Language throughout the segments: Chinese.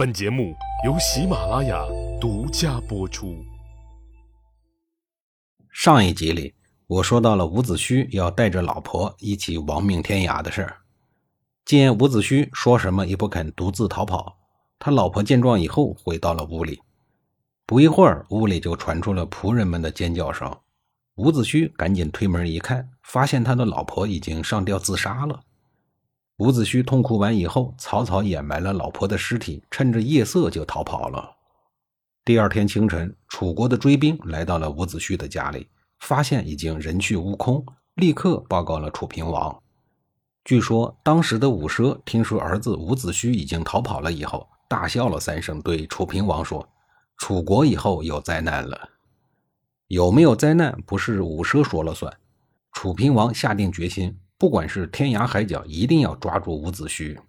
本节目由喜马拉雅独家播出。上一集里，我说到了伍子胥要带着老婆一起亡命天涯的事儿。见伍子胥说什么也不肯独自逃跑，他老婆见状以后回到了屋里。不一会儿，屋里就传出了仆人们的尖叫声。伍子胥赶紧推门一看，发现他的老婆已经上吊自杀了。伍子胥痛哭完以后，草草掩埋了老婆的尸体，趁着夜色就逃跑了。第二天清晨，楚国的追兵来到了伍子胥的家里，发现已经人去屋空，立刻报告了楚平王。据说当时的伍奢听说儿子伍子胥已经逃跑了以后，大笑了三声，对楚平王说：“楚国以后有灾难了。有没有灾难，不是伍奢说了算。”楚平王下定决心。不管是天涯海角，一定要抓住伍子胥。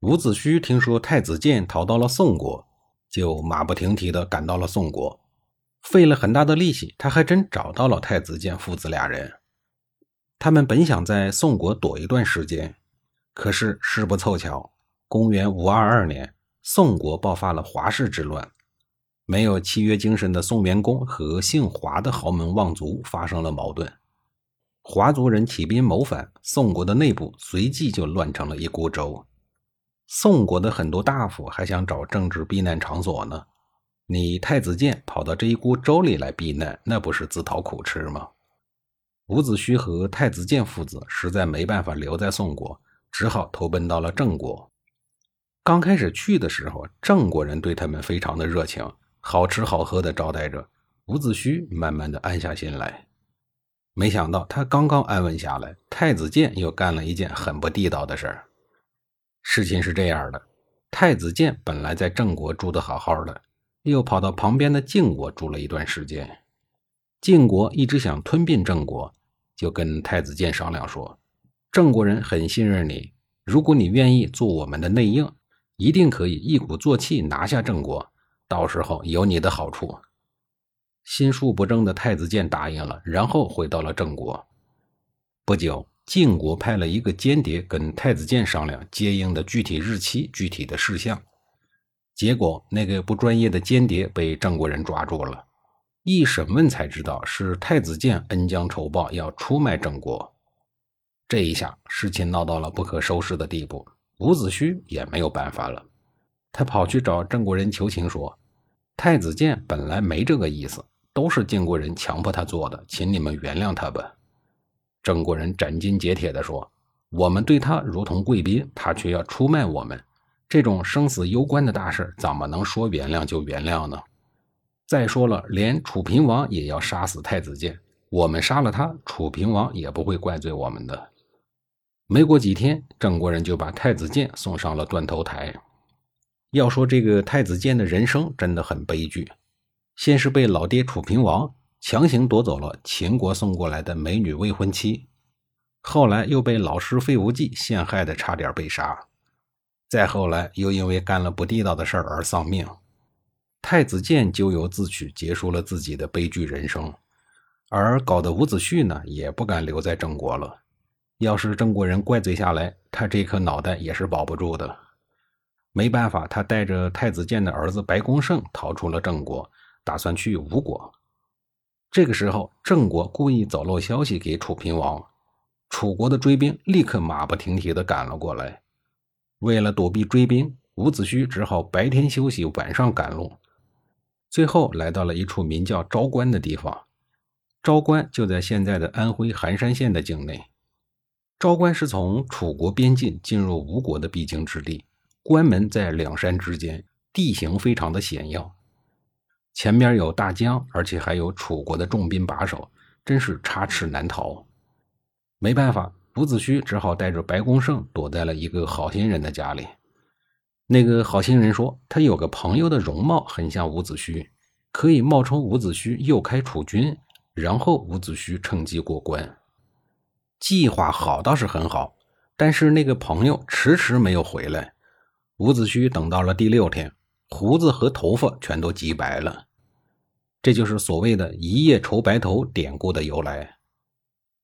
伍子胥听说太子建逃到了宋国，就马不停蹄地赶到了宋国，费了很大的力气，他还真找到了太子建父子俩人。他们本想在宋国躲一段时间，可是事不凑巧，公元五二二年，宋国爆发了华氏之乱，没有契约精神的宋元公和姓华的豪门望族发生了矛盾。华族人起兵谋反，宋国的内部随即就乱成了一锅粥。宋国的很多大夫还想找政治避难场所呢。你太子建跑到这一锅粥里来避难，那不是自讨苦吃吗？伍子胥和太子建父子实在没办法留在宋国，只好投奔到了郑国。刚开始去的时候，郑国人对他们非常的热情，好吃好喝的招待着。伍子胥慢慢的安下心来。没想到他刚刚安稳下来，太子建又干了一件很不地道的事儿。事情是这样的：太子建本来在郑国住的好好的，又跑到旁边的晋国住了一段时间。晋国一直想吞并郑国，就跟太子建商量说：“郑国人很信任你，如果你愿意做我们的内应，一定可以一鼓作气拿下郑国，到时候有你的好处。”心术不正的太子建答应了，然后回到了郑国。不久，晋国派了一个间谍跟太子建商量接应的具体日期、具体的事项。结果，那个不专业的间谍被郑国人抓住了。一审问才知道是太子建恩将仇报，要出卖郑国。这一下，事情闹到了不可收拾的地步。伍子胥也没有办法了，他跑去找郑国人求情说：“太子建本来没这个意思。”都是晋国人强迫他做的，请你们原谅他吧。郑国人斩钉截铁地说：“我们对他如同贵宾，他却要出卖我们，这种生死攸关的大事，怎么能说原谅就原谅呢？再说了，连楚平王也要杀死太子建，我们杀了他，楚平王也不会怪罪我们的。”没过几天，郑国人就把太子建送上了断头台。要说这个太子建的人生真的很悲剧。先是被老爹楚平王强行夺走了秦国送过来的美女未婚妻，后来又被老师费无忌陷害的差点被杀，再后来又因为干了不地道的事儿而丧命。太子建咎由自取，结束了自己的悲剧人生。而搞得伍子胥呢，也不敢留在郑国了。要是郑国人怪罪下来，他这颗脑袋也是保不住的。没办法，他带着太子建的儿子白公胜逃出了郑国。打算去吴国，这个时候郑国故意走漏消息给楚平王，楚国的追兵立刻马不停蹄地赶了过来。为了躲避追兵，伍子胥只好白天休息，晚上赶路。最后来到了一处名叫昭关的地方，昭关就在现在的安徽含山县的境内。昭关是从楚国边境进入吴国的必经之地，关门在两山之间，地形非常的险要。前面有大江，而且还有楚国的重兵把守，真是插翅难逃。没办法，伍子胥只好带着白公胜躲在了一个好心人的家里。那个好心人说，他有个朋友的容貌很像伍子胥，可以冒充伍子胥诱开楚军，然后伍子胥趁机过关。计划好倒是很好，但是那个朋友迟迟没有回来。伍子胥等到了第六天，胡子和头发全都急白了。这就是所谓的“一夜愁白头”典故的由来。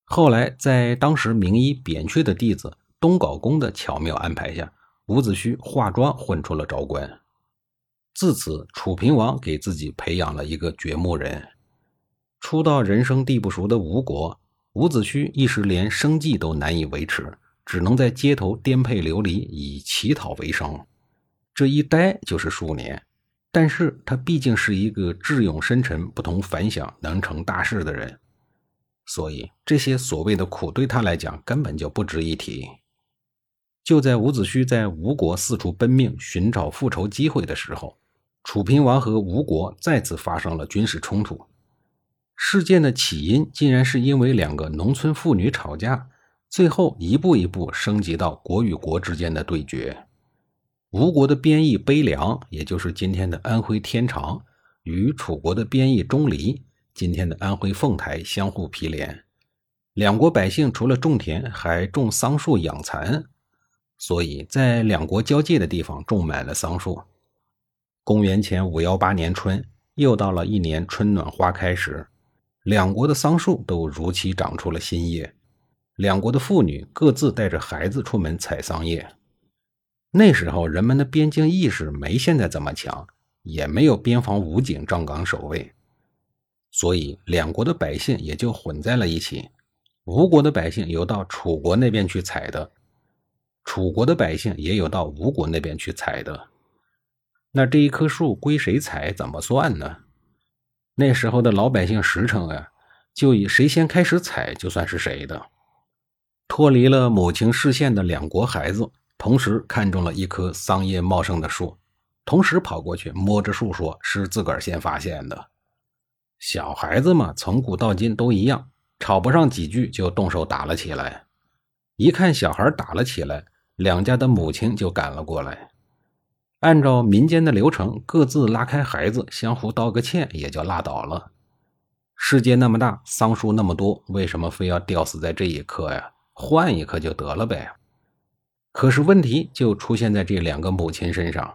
后来，在当时名医扁鹊的弟子东皋公的巧妙安排下，伍子胥化妆混出了昭关。自此，楚平王给自己培养了一个掘墓人。初到人生地不熟的吴国，伍子胥一时连生计都难以维持，只能在街头颠沛流离，以乞讨为生。这一待就是数年。但是他毕竟是一个智勇深沉、不同凡响、能成大事的人，所以这些所谓的苦对他来讲根本就不值一提。就在伍子胥在吴国四处奔命寻找复仇机会的时候，楚平王和吴国再次发生了军事冲突。事件的起因竟然是因为两个农村妇女吵架，最后一步一步升级到国与国之间的对决。吴国的边邑悲凉，也就是今天的安徽天长，与楚国的边邑钟离，今天的安徽凤台相互毗连。两国百姓除了种田，还种桑树养蚕，所以在两国交界的地方种满了桑树。公元前五幺八年春，又到了一年春暖花开时，两国的桑树都如期长出了新叶。两国的妇女各自带着孩子出门采桑叶。那时候人们的边境意识没现在这么强，也没有边防武警站岗守卫，所以两国的百姓也就混在了一起。吴国的百姓有到楚国那边去采的，楚国的百姓也有到吴国那边去采的。那这一棵树归谁采，怎么算呢？那时候的老百姓实诚啊，就以谁先开始采就算是谁的。脱离了母亲视线的两国孩子。同时看中了一棵桑叶茂盛的树，同时跑过去摸着树说：“是自个儿先发现的。”小孩子嘛，从古到今都一样，吵不上几句就动手打了起来。一看小孩打了起来，两家的母亲就赶了过来，按照民间的流程，各自拉开孩子，相互道个歉，也就拉倒了。世界那么大，桑树那么多，为什么非要吊死在这一棵呀？换一棵就得了呗。可是问题就出现在这两个母亲身上，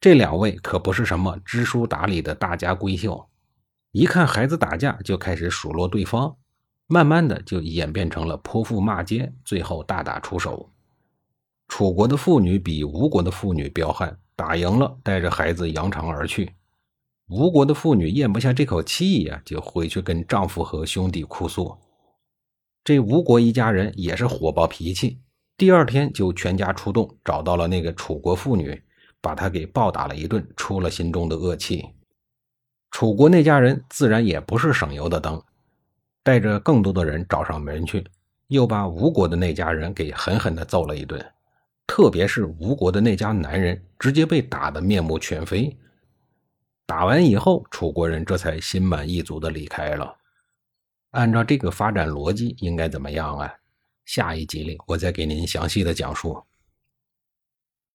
这两位可不是什么知书达理的大家闺秀，一看孩子打架就开始数落对方，慢慢的就演变成了泼妇骂街，最后大打出手。楚国的妇女比吴国的妇女彪悍，打赢了带着孩子扬长而去。吴国的妇女咽不下这口气呀，就回去跟丈夫和兄弟哭诉。这吴国一家人也是火爆脾气。第二天就全家出动，找到了那个楚国妇女，把她给暴打了一顿，出了心中的恶气。楚国那家人自然也不是省油的灯，带着更多的人找上门去，又把吴国的那家人给狠狠地揍了一顿。特别是吴国的那家男人，直接被打得面目全非。打完以后，楚国人这才心满意足地离开了。按照这个发展逻辑，应该怎么样啊？下一集里，我再给您详细的讲述。